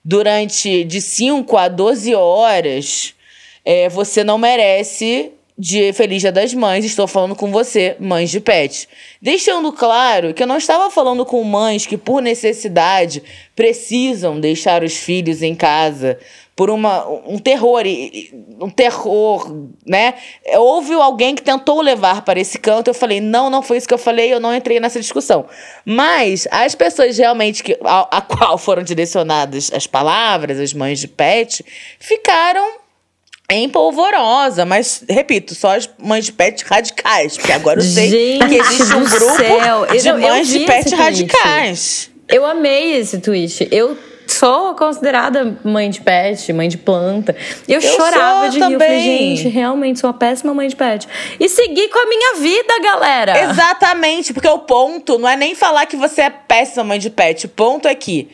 durante de 5 a 12 horas, é, você não merece de Feliz Dia das Mães. Estou falando com você, mães de pet. Deixando claro que eu não estava falando com mães que, por necessidade, precisam deixar os filhos em casa por uma, um terror, um terror, né? Houve alguém que tentou levar para esse canto, eu falei, não, não foi isso que eu falei, eu não entrei nessa discussão. Mas as pessoas realmente que, a, a qual foram (laughs) direcionadas as palavras, as mães de pet, ficaram em polvorosa, mas repito, só as mães de pet radicais, porque agora eu sei Gente que existe um grupo céu. De eu mães de pet radicais. Eu amei esse tweet. Eu sou considerada mãe de pet, mãe de planta. Eu, Eu chorava de rir. Eu falei, também. gente, realmente sou uma péssima mãe de pet. E segui com a minha vida, galera. Exatamente, porque o ponto não é nem falar que você é péssima mãe de pet. O ponto é que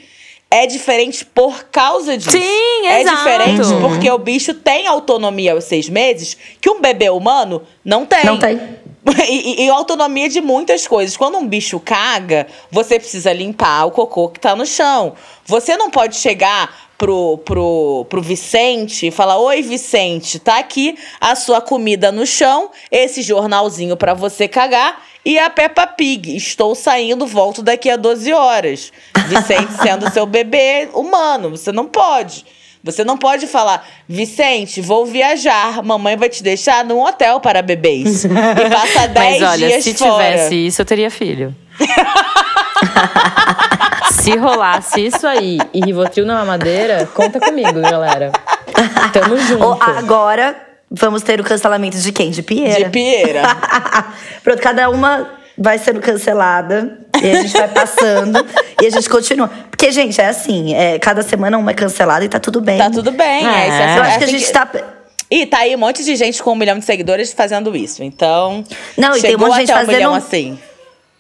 é diferente por causa disso. Sim, É exato. diferente porque o bicho tem autonomia aos seis meses que um bebê humano não tem. Não tem. (laughs) E, e- e autonomia de muitas coisas. Quando um bicho caga, você precisa limpar o cocô que tá no chão. Você não pode chegar pro, pro, pro Vicente e falar: Oi, Vicente, tá aqui a sua comida no chão, esse jornalzinho pra você cagar e a Peppa Pig. Estou saindo, volto daqui a 12 horas. Vicente sendo seu bebê humano. Você não pode. Você não pode falar, Vicente, vou viajar. Mamãe vai te deixar num hotel para bebês. E passa 10 (laughs) Mas olha, dias se fora. tivesse isso, eu teria filho. (laughs) se rolasse isso aí e Rivotril na mamadeira, conta comigo, galera. Tamo junto. Agora, vamos ter o cancelamento de quem? De Pieira. De pieira. (laughs) Pronto, cada uma vai sendo cancelada. E a gente vai passando. e a gente continua. Porque, gente, é assim. é, cada semana uma é cancelada e tá tudo bem. Tá tudo bem. É. É, isso é- Eu acho é que a assim gente tá... E tá aí um monte de gente com um milhão de seguidores fazendo isso. Então. Não, e tem um chegou monte de gente até um milhão fazendo- assim.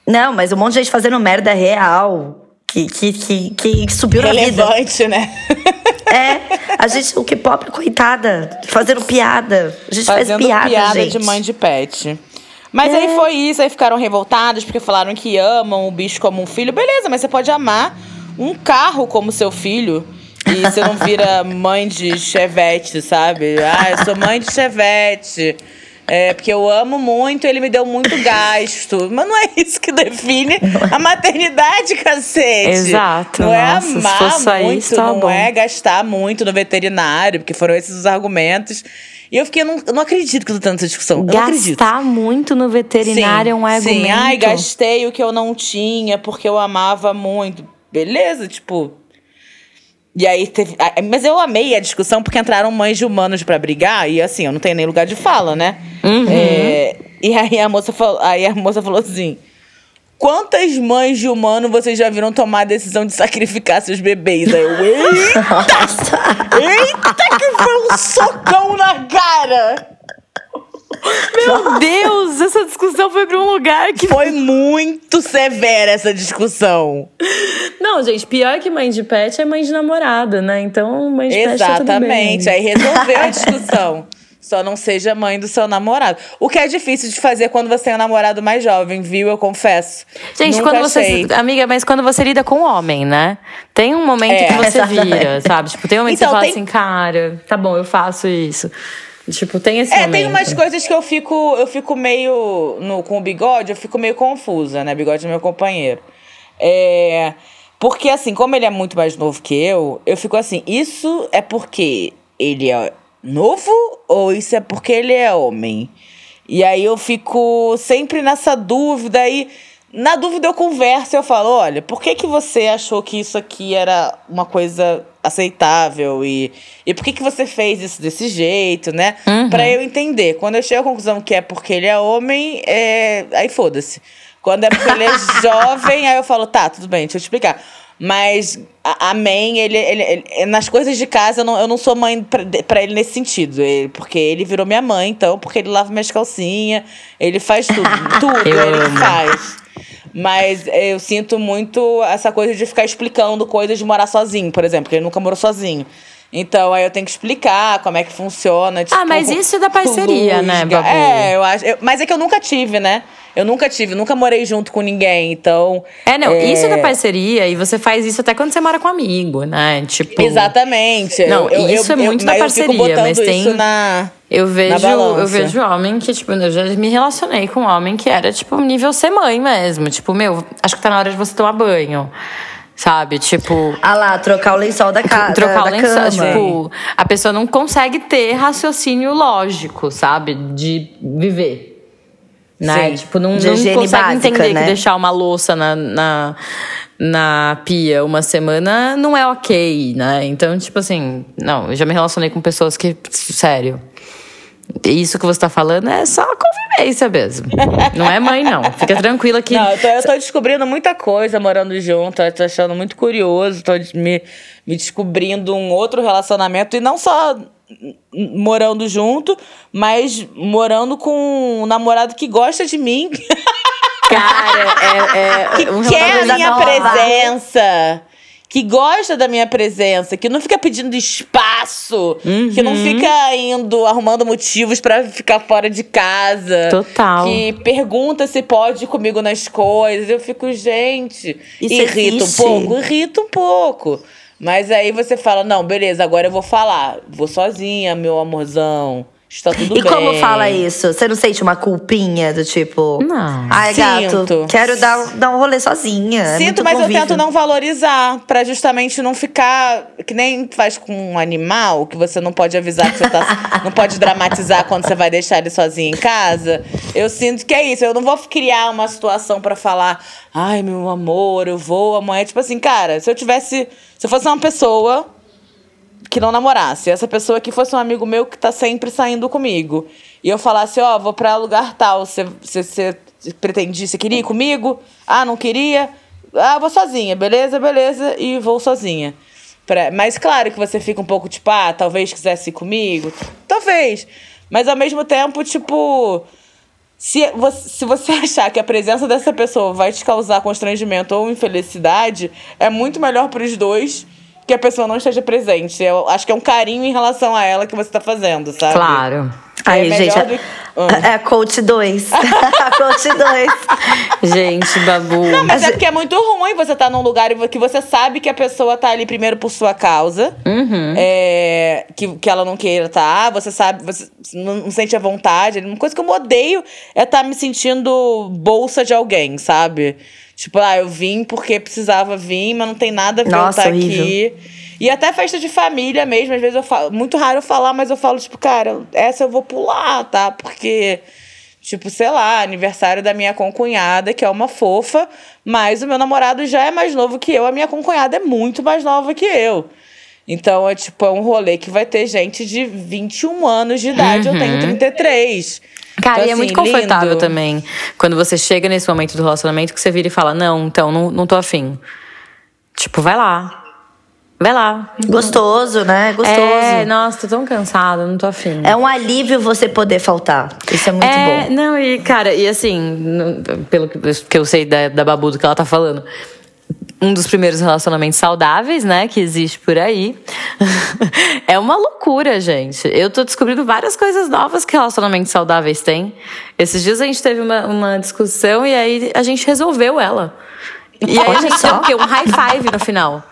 Não, mas um monte de gente fazendo merda real. Que, que, que, que subiu na vida. Relevante, né? É, a gente, o K-pop, coitada, fazendo piada. A gente Fazendo faz piada, piada gente. de mãe de pet. Mas aí foi isso, aí ficaram revoltados porque falaram que amam o bicho como um filho. Beleza, mas você pode amar um carro como seu filho. E você não vira mãe de chevette, sabe? Ah, eu sou mãe de chevette. É, porque eu amo muito, ele me deu muito (laughs) gasto. Mas não é isso que define a maternidade, cacete. Exato, Não é nossa, se amar muito, tava não bom. é gastar muito no veterinário, porque foram esses os argumentos. E eu fiquei, eu não, eu não acredito que eu tô tendo essa discussão. Gastar muito no veterinário é um argumento. Sim, ai, gastei o que eu não tinha porque eu amava muito. Beleza, tipo. E aí teve. Mas eu amei a discussão porque entraram mães de humanos pra brigar e assim, eu não tenho nem lugar de fala, né? Uhum. É, e aí a moça falou, aí a moça falou assim. Quantas mães de humano vocês já viram tomar a decisão de sacrificar seus bebês? Aí eu, eita! (laughs) Eita, que foi um socão na cara! Meu Deus, essa discussão foi pra um lugar que. Foi muito severa essa discussão. Não, gente, pior que mãe de pet é mãe de namorada, né? Então, mãe de pet tá tudo bem. Exatamente. Aí resolveu a discussão. Só não seja mãe do seu namorado. O que é difícil de fazer quando você tem um namorado mais jovem, viu? Eu confesso. Gente, Nunca quando você. achei. Amiga, mas quando você lida com homem, né? Tem um momento É, que você exatamente. vira, sabe? Tipo, tem um momento Então, que você fala tem- assim, cara, tá bom, eu faço isso. Tipo, tem esse É, momento. tem umas coisas que eu fico, eu fico meio. No, com o bigode, eu fico meio confusa, né? Bigode é meu companheiro. É. Porque, assim, como ele é muito mais novo que eu, eu fico assim, isso é porque ele é novo ou isso é porque ele é homem? E aí eu fico sempre nessa dúvida e na dúvida eu converso e eu falo, olha, por que que você achou que isso aqui era uma coisa aceitável e, e por que que você fez isso desse jeito, né? Pra eu entender. Quando eu chego à conclusão que é porque ele é homem, é... aí foda-se. Quando é porque ele é (laughs) jovem, aí eu falo, tá, tudo bem, deixa eu te explicar. Mas, a- amém, ele, ele, ele- nas coisas de casa, eu não, eu não sou mãe pra, pra ele nesse sentido. Ele- porque ele virou minha mãe, então, porque ele lava minhas calcinhas, ele faz tudo. (laughs) tudo Eu ele amo. faz. Mas eu sinto muito essa coisa de ficar explicando coisas de morar sozinho, por exemplo, porque ele nunca morou sozinho. Então aí eu tenho que explicar como é que funciona. Tipo, mas isso é da parceria, luz, (laughs) né, Babu? É, eu acho. eu- mas é que eu nunca tive, né? Eu nunca tive, nunca morei junto com ninguém, então. É, não, isso é da parceria e você faz isso até quando você mora com amigo, né? Tipo. Exatamente. Não, eu, eu- isso é eu- muito da mas eu fico parceria, mas tem- isso na. Eu vejo, eu vejo homem que, tipo, eu já me relacionei com um homem que era, tipo, nível ser mãe mesmo. Tipo, meu, acho que tá na hora de você tomar banho. Sabe? Tipo. Ah lá, trocar o lençol da casa. (laughs) trocar da, o lençol. cama. Tipo, a pessoa não consegue ter raciocínio lógico, sabe? De viver. Né? Sim. Tipo, não, não consegue básica, entender né? que deixar uma louça na, na, na pia uma semana não é ok, né? Então, tipo assim, não, eu já me relacionei com pessoas que, sério, isso que você tá falando é só convivência. vivência mesmo. Não é mãe, não. Fica tranquila que. Não, eu tô, eu tô descobrindo muita coisa morando junto. Eu tô achando muito curioso. Tô me, me descobrindo um outro relacionamento. E não só morando junto, mas morando com um namorado que gosta de mim. (laughs) Cara, é. é (laughs) que um quer a minha presença. Que gosta da minha presença, que não fica pedindo espaço, que não fica indo arrumando motivos pra ficar fora de casa. Total. Que pergunta se pode ir comigo nas coisas. Eu fico, gente, Isso irrita existe? um pouco, irrita um pouco. Mas aí você fala, não, beleza, agora eu vou falar. Vou sozinha, meu amorzão. Está tudo E bem. como fala isso? Você não sente uma culpinha do tipo. Não. Ai, gato, Sinto. quero dar, dar um rolê sozinha. é Sinto, muito mas eu convívio. tento não valorizar, pra justamente não ficar que nem faz com um animal, que você não pode avisar que você tá. (laughs) não pode dramatizar quando você vai deixar ele sozinho em casa. Eu sinto que é isso. Eu não vou criar uma situação pra falar, ai, meu amor, eu vou amanhã. Tipo assim, cara, se eu tivesse. Se eu fosse uma pessoa que não namorasse, essa pessoa que fosse um amigo meu que tá sempre saindo comigo, e eu falasse, ó, vou pra lugar tal, você, pretendia, você queria ir comigo? Ah, não queria? Ah, vou sozinha, beleza, beleza, e vou sozinha. Pra- Mas claro que você fica um pouco tipo, ah, talvez quisesse ir comigo. Talvez. Mas ao mesmo tempo, tipo. Se você, se você (laughs) achar que a presença dessa pessoa vai te causar constrangimento ou infelicidade, é muito melhor pros dois que a pessoa não esteja presente. Eu acho que é um carinho em relação a ela que você tá fazendo, sabe? Claro. Aí, É gente, melhor do que- é, (laughs) é a coach 2. (laughs) a coach 2. Gente, babu. Não, mas é porque é muito ruim você estar num lugar que você sabe que a pessoa tá ali primeiro por sua causa. Uhum. É, que, que ela não queira estar. Você sabe, você não, não sente a vontade. Uma coisa que eu odeio é estar me sentindo bolsa de alguém, sabe? Tipo, ah, eu vim porque precisava vir, mas não tem nada a ver Nossa, eu estar horrível. aqui. E até festa de família mesmo, às vezes eu falo. Muito raro eu falar, mas eu falo, tipo, cara, essa eu vou pular, tá? Porque. Tipo, sei lá, aniversário da minha concunhada, que é uma fofa, mas o meu namorado já é mais novo que eu, a minha concunhada é muito mais nova que eu. Então, é tipo, é um rolê que vai ter gente de 21 anos de idade, eu tenho 33. Cara, Então, e é assim, muito confortável lindo. também. Quando você chega nesse momento do relacionamento que você vira e fala: Não, então, não, não tô afim. Tipo, vai lá. Vai lá. Gostoso, né? Gostoso. É, nossa, tô tão cansada, não tô afim. É um alívio você poder faltar. Isso é muito é, bom. Não, e cara, e assim, pelo que, que eu sei da, da Babu, do que ela tá falando, um dos primeiros relacionamentos saudáveis, né, que existe por aí. (laughs) é uma loucura, gente. Eu tô descobrindo várias coisas novas que relacionamentos saudáveis têm. Esses dias a gente teve uma, uma discussão e aí a gente resolveu ela. E aí a gente só. deu o quê? Um high five no final.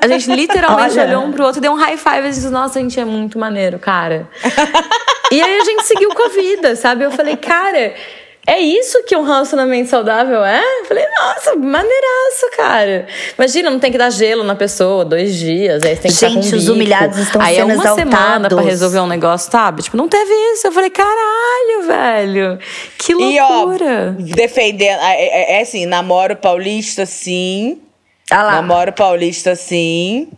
A gente literalmente Olha. olhou um pro outro, deu um high five e disse, nossa, a gente é muito maneiro, cara. e aí a gente seguiu com a vida, sabe? Eu falei, cara, é isso que um relacionamento saudável é? Eu falei, nossa, maneiraço, cara. Imagina, não tem que dar gelo na pessoa dois dias, aí você tem que ficar com Gente, um os bico. humilhados estão aí é sendo uma semana pra exaltados. resolver um negócio, sabe? Tipo, não teve isso. Eu falei, caralho, velho. Que E ó, loucura. defendendo. É, é- é assim, namoro paulista, sim. Ah lá. Namoro paulista, sim.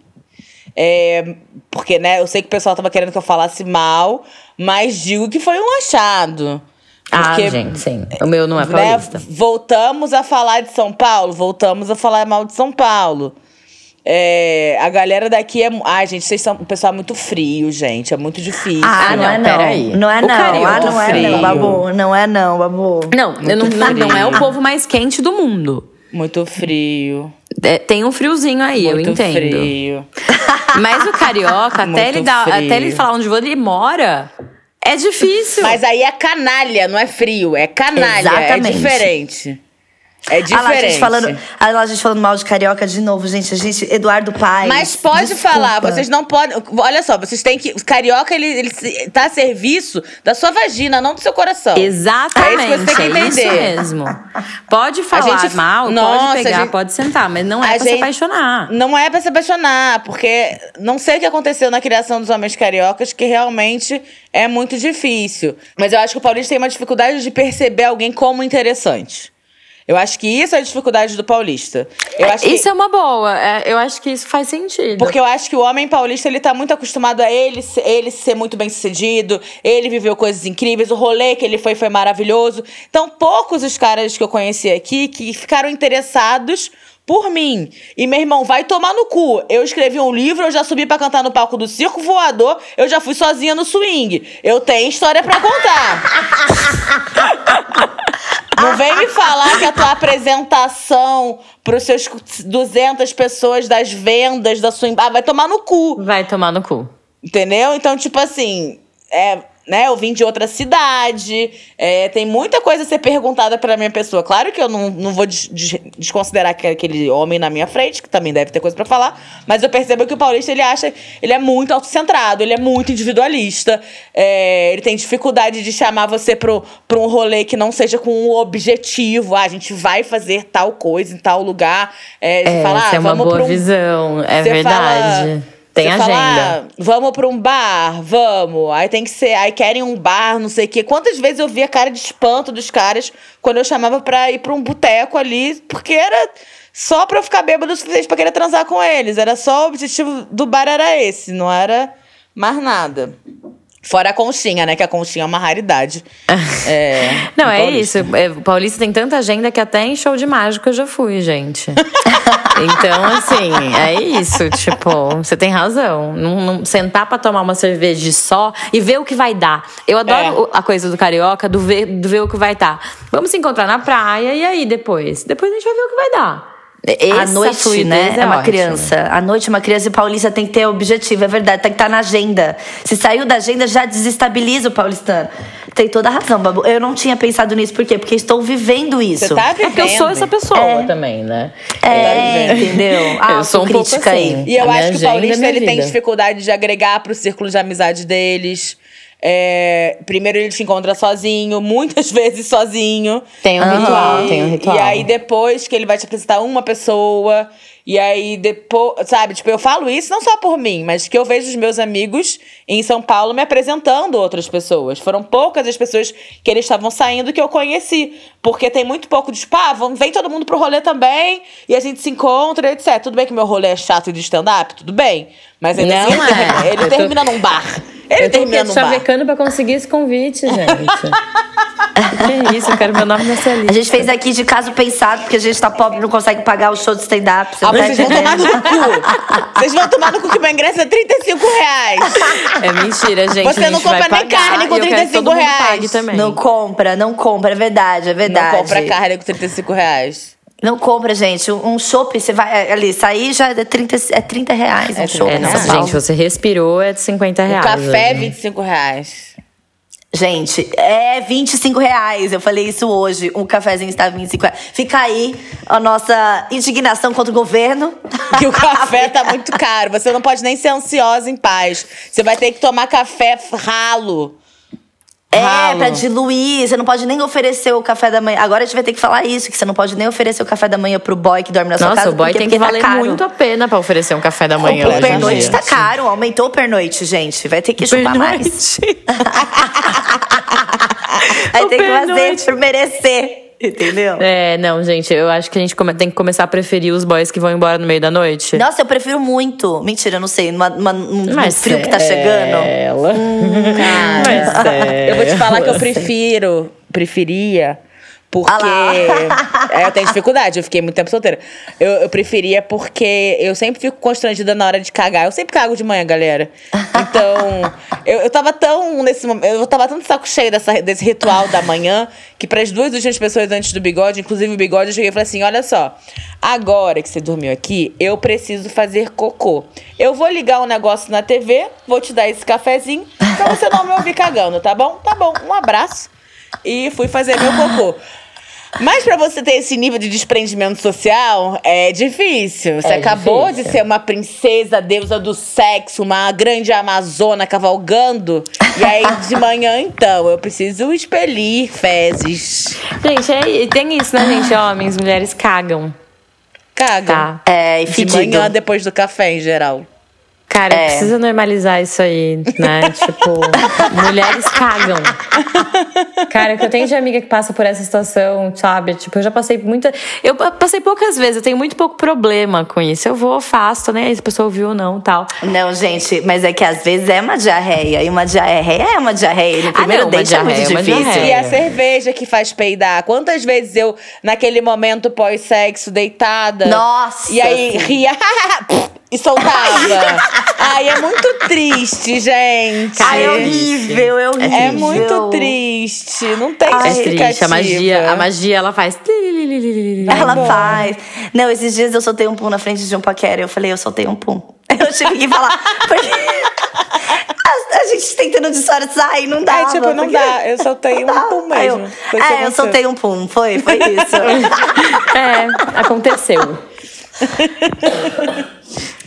É, porque, né, eu sei que o pessoal tava querendo que eu falasse mal, mas digo que foi um achado. Ah, Porque, gente, sim. O meu não é né, paulista. voltamos a falar de São Paulo, voltamos a falar mal de São Paulo. É, a galera daqui é. Ai, gente, vocês são um pessoal muito frio, gente. É muito difícil. Ah, não, não, é não. peraí. Não é O não. Ah, não é frio. não, babu. Não é não, babu. Não, eu não, não, não é o frio. povo mais quente do mundo. Muito frio. É, tem um friozinho aí, eu muito entendo. frio. Mas o carioca, (laughs) até Muito ele, frio. até ele falar onde ele mora, é difícil. Mas aí é canalha, não é frio. É canalha. Exatamente. É diferente. É Ah diferente. lá, a gente falando, ah lá, a gente falando mal de carioca de novo, gente. A gente, Eduardo Paes. Mas pode desculpa. falar, vocês não podem. Olha só, vocês têm que. Carioca, ele, ele se- tá a serviço da sua vagina, não do seu coração. Exatamente, É isso que você tem que é isso entender. mesmo. Pode falar gente- mal, Nossa, pode pegar, gente- pode sentar, mas não é pra se gente- apaixonar. Não é pra se apaixonar, porque não sei o que aconteceu na criação dos homens cariocas, que realmente é muito difícil. Mas eu acho que o paulista tem uma dificuldade de perceber alguém como interessante. Eu acho que isso é a dificuldade do paulista. Eu acho que... Isso é uma boa. É, eu acho que isso faz sentido. Porque eu acho que o homem paulista, ele tá muito acostumado a ele, ele ser muito bem sucedido, ele viveu coisas incríveis, o rolê que ele foi foi maravilhoso. Então, poucos os caras que eu conheci aqui que ficaram interessados por mim. E meu irmão, vai tomar no cu. Eu escrevi um livro, eu já subi para cantar no palco do Circo Voador, eu já fui sozinha no swing. Eu tenho história para contar. (laughs) Não vem me falar que a tua apresentação para os seus 200 pessoas das vendas da sua. Ah, vai tomar no cu. Vai tomar no cu. Entendeu? Então, tipo assim. É, né, eu vim de outra cidade, é, tem muita coisa a ser perguntada pela minha pessoa. Claro que eu não, não vou des desconsiderar aquele homem na minha frente, que também deve ter coisa para falar, mas eu percebo que o paulista, ele acha, ele é muito autocentrado, ele é muito individualista, é, ele tem dificuldade de chamar você pro, pro um rolê que não seja com um objetivo, ah, a gente vai fazer tal coisa em tal lugar. É, é fala, ah, é uma boa um... visão, é verdade. Fala, tem Você agenda. Fala, ah, vamos pra um bar, vamos. Aí tem que ser. Aí querem um bar, não sei o quê. Quantas vezes eu vi a cara de espanto dos caras quando eu chamava pra ir pra um boteco ali, porque era só pra eu ficar bêbado o suficiente pra querer transar com eles. Era só o objetivo do bar era esse, não era mais nada. Fora a conchinha, né? Que a conchinha é uma raridade. (laughs) é, não, é isso. É, Paulista tem tanta agenda que até em show de mágico eu já fui, gente. (laughs) então, assim, é isso. Tipo, você tem razão. Não, não, sentar pra tomar uma cerveja só e ver o que vai dar. Eu adoro é. a coisa do carioca, do ver, do ver o que vai dar. Vamos se encontrar na praia e aí depois? Depois a gente vai ver o que vai dar. Essa a noite, né? É, é uma ótimo. criança. A noite, uma criança paulista tem que ter objetivo, é verdade, tem que estar tá na agenda. Se saiu da agenda, já desestabiliza o paulistano. Tem toda a razão, Babu. Eu não tinha pensado nisso, por quê? Porque estou vivendo isso. Você tá vivendo. É porque eu sou essa pessoa é. também, né? É, entendeu? (laughs) Ah, eu sou um crítica pouco assim. aí. E eu acho que o paulista ele tem dificuldade de agregar pro círculo de amizade deles. É, primeiro ele te encontra sozinho, (laughs) muitas vezes sozinho. Tem um uhum. ritual, tem um ritual. E aí depois que ele vai te apresentar uma pessoa, e aí depois, sabe, tipo, eu falo isso não só por mim, mas que eu vejo os meus amigos em São Paulo me apresentando outras pessoas. Foram poucas as pessoas que eles estavam saindo que eu conheci, porque tem muito pouco de, pá, vem todo mundo pro rolê também, e a gente se encontra, etc. Tudo bem que meu rolê é chato de stand-up, tudo bem, mas ainda não assim, é. (laughs) ele, ele termina num bar. Ele eu tô aqui chavecando pra conseguir esse convite, gente. que isso, eu quero meu nome nessa lista. A gente fez aqui de caso pensado, porque a gente tá pobre e não consegue pagar o show de stand-up. Ah, tá vocês vão tomar no cu. Vocês vão tomar no cu que meu ingresso é 35 reais. É mentira, gente. Você não compra nem carne com 35 reais. Também. Não compra, não compra, é verdade, é verdade. Não compra carne com 35 reais. Não compra, gente. Um shopping, você vai é, ali, sair já é 30, é 30 reais. É, um shopping. É, nossa, gente, você respirou, é de 50 reais. O café é 25 reais. Gente, é 25 reais. Eu falei isso hoje. Um cafezinho está 25 reais. Fica aí a nossa indignação contra o governo. Que o café (laughs) tá muito caro. Você não pode nem ser ansiosa em paz. Você vai ter que tomar café ralo. É, Ralo. pra diluir. Você não pode nem oferecer o café da manhã. Agora a gente vai ter que falar isso, que você não pode nem oferecer o café da manhã pro boy que dorme na sua Nossa, casa. Nossa, o boy tem que tá valer tá muito a pena pra oferecer um café da manhã. O pernoite tá caro, aumentou o pernoite, gente. Vai ter que chupar mais. (laughs) vai ter que fazer por merecer. (laughs) Entendeu? É, não, gente, eu acho que a gente tem que começar a preferir os boys que vão embora no meio da noite. Nossa, eu prefiro muito. Mentira, eu não sei. Numa, num Mas frio que tá chegando. Ela. Hum, cara. eu vou te falar que eu prefiro, preferia porque. (laughs) é, eu tenho dificuldade, eu fiquei muito tempo solteira. Eu, eu preferia porque eu sempre fico constrangida na hora de cagar. Eu sempre cago de manhã, galera. Então, (laughs) eu, eu tava tão nesse. Eu tava tão de saco cheio dessa, desse ritual da manhã que para as duas últimas pessoas antes do bigode, inclusive o bigode, eu cheguei e falei assim: olha só, agora que você dormiu aqui, eu preciso fazer cocô. Eu vou ligar um negócio na TV, vou te dar esse cafezinho pra você não me ouvir cagando, tá bom? Tá bom, um abraço e fui fazer meu cocô. Mas para você ter esse nível de desprendimento social, é difícil. Você é acabou difícil. de ser uma princesa, deusa do sexo, uma grande amazona cavalgando. e aí, de manhã, então, eu preciso expelir fezes. Gente, é, tem isso, né, gente? Homens, mulheres cagam. Cagam. Tá. É, e De manhã, depois do café, em geral. Cara, É. precisa normalizar isso aí, né? (laughs) tipo, mulheres cagam. Cara, o que eu tenho de amiga que passa por essa situação, sabe? Tipo, eu já passei muita. Eu passei poucas vezes, eu tenho muito pouco problema com isso. Eu vou, faço, aí se a pessoa ouviu ou não tal. Não, gente, mas é que às vezes é uma diarreia. E uma diarreia é uma diarreia. No primeiro não, uma date é muito diarreia é uma difícil. diarreia. E a cerveja que faz peidar. Quantas vezes eu, naquele momento pós-sexo, deitada. Nossa, E aí ria (laughs) e soltava. Ai, é muito triste, gente. Ai, é horrível, é horrível. É muito triste. Não tem É justificativa. triste. A magia, a magia ela faz. Ela faz. Não, esses dias eu soltei um pum na frente de um paquera. Eu falei, eu soltei um pum. (laughs) Eu tive que falar. Porque a, a gente tentando disfarçar e não dá. É, tipo, não dá. Eu soltei um pum eu, mesmo. Que é, eu soltei um pum. Foi, foi isso. (laughs) É, aconteceu. (laughs)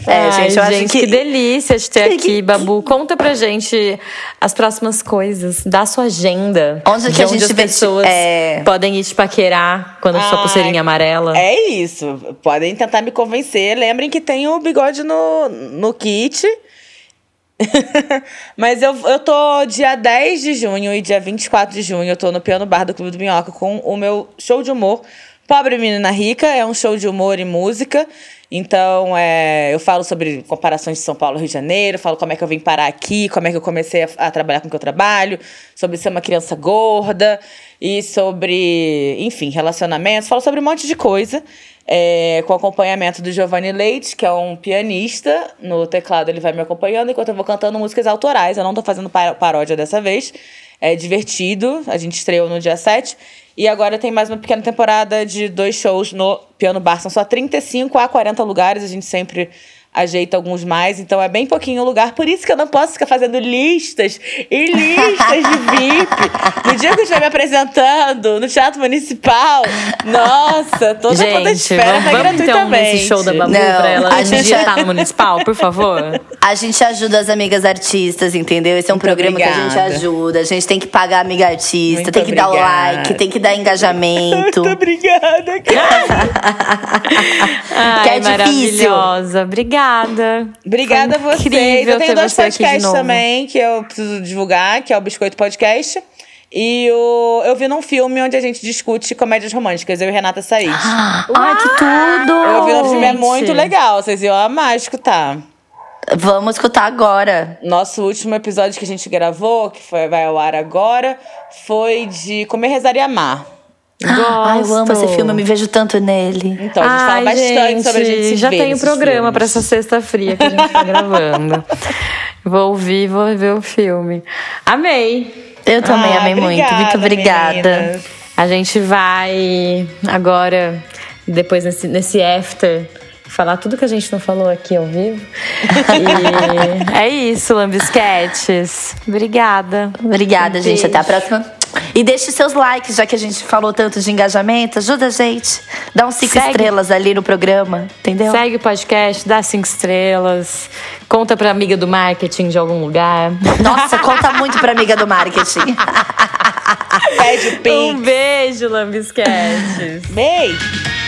É, Ai, gente, eu acho gente, que- delícia de ter que- aqui, Babu. Conta pra gente as próximas coisas, dá sua agenda. Onde que de a onde gente as vê- pessoas é. podem ir te paquerar quando a sua pulseirinha amarela. É isso. Podem tentar me convencer. Lembrem que tem o bigode no, no kit. (laughs) Mas eu, eu tô dia 10 de junho e dia 24 de junho eu tô no Piano Bar do Clube do Minhoca com o meu show de humor. Pobre Menina Rica é um show de humor e música. Então, é, eu falo sobre comparações de São Paulo e Rio de Janeiro, falo como é que eu vim parar aqui, como é que eu comecei a, a trabalhar com o que eu trabalho, sobre ser uma criança gorda e sobre, enfim, relacionamentos. Falo sobre um monte de coisa, é, com acompanhamento do Giovanni Leite, que é um pianista. No teclado ele vai me acompanhando enquanto eu vou cantando músicas autorais. Eu não tô fazendo par- paródia dessa vez. É divertido. A gente estreou no dia 7. E agora tem mais uma pequena temporada de dois shows no Piano Bar. São só 35 a 40 lugares. A gente sempre ajeita alguns mais. Então é bem pouquinho lugar. Por isso que eu não posso ficar fazendo listas e listas de VIP. No dia que eu estiver me apresentando no Teatro Municipal. Nossa, toda Gente, espera vamos, tá vamos então gratuitamente. nesse show da Babu Não, pra ela a gente dia é- tá no municipal, por favor. (laughs) A gente ajuda as amigas artistas, entendeu? Esse é um Muito programa que a gente obrigada. ajuda. A gente tem que pagar a amiga artista, Muito tem que dar o obrigada. like, tem que dar engajamento. (laughs) Muito obrigada, cara. Ai, (laughs) Que é difícil. maravilhosa. Obrigada. Obrigada a vocês. Eu tenho dois podcasts também que eu preciso divulgar, que é o Biscoito Podcast. E o, eu vi num filme onde a gente discute comédias românticas, eu e Renata Said. Ai, que tudo! eu vi no filme, é muito legal, vocês iam amar escutar. Vamos escutar agora. Nosso último episódio que a gente gravou, que foi, vai ao ar agora, foi de Comer, Rezar e Amar. Ai, eu amo Gosto. esse filme, eu me vejo tanto nele. Então, a gente fala Ai, bastante gente, sobre a gente se Já tem um programa pra filmes. essa sexta fria que a gente tá gravando. (laughs) Vou ouvir, vou ver o filme. Amei. Eu também Ah, amei muito, muito obrigada, obrigada. meninas. A gente vai agora, depois nesse, nesse after, falar tudo que a gente não falou aqui ao vivo. (laughs) E é isso, Lambisquetes. Obrigada. Obrigada, Um gente. beijo. Até a próxima. E deixe seus likes, já que a gente falou tanto de engajamento. Ajuda a gente. Dá uns cinco Segue. estrelas ali no programa, entendeu? Segue o podcast, dá cinco estrelas, conta pra amiga do marketing de algum lugar. Nossa, (laughs) conta muito pra amiga do marketing. Pede o Um beijo, Lambisquetes. Beijo.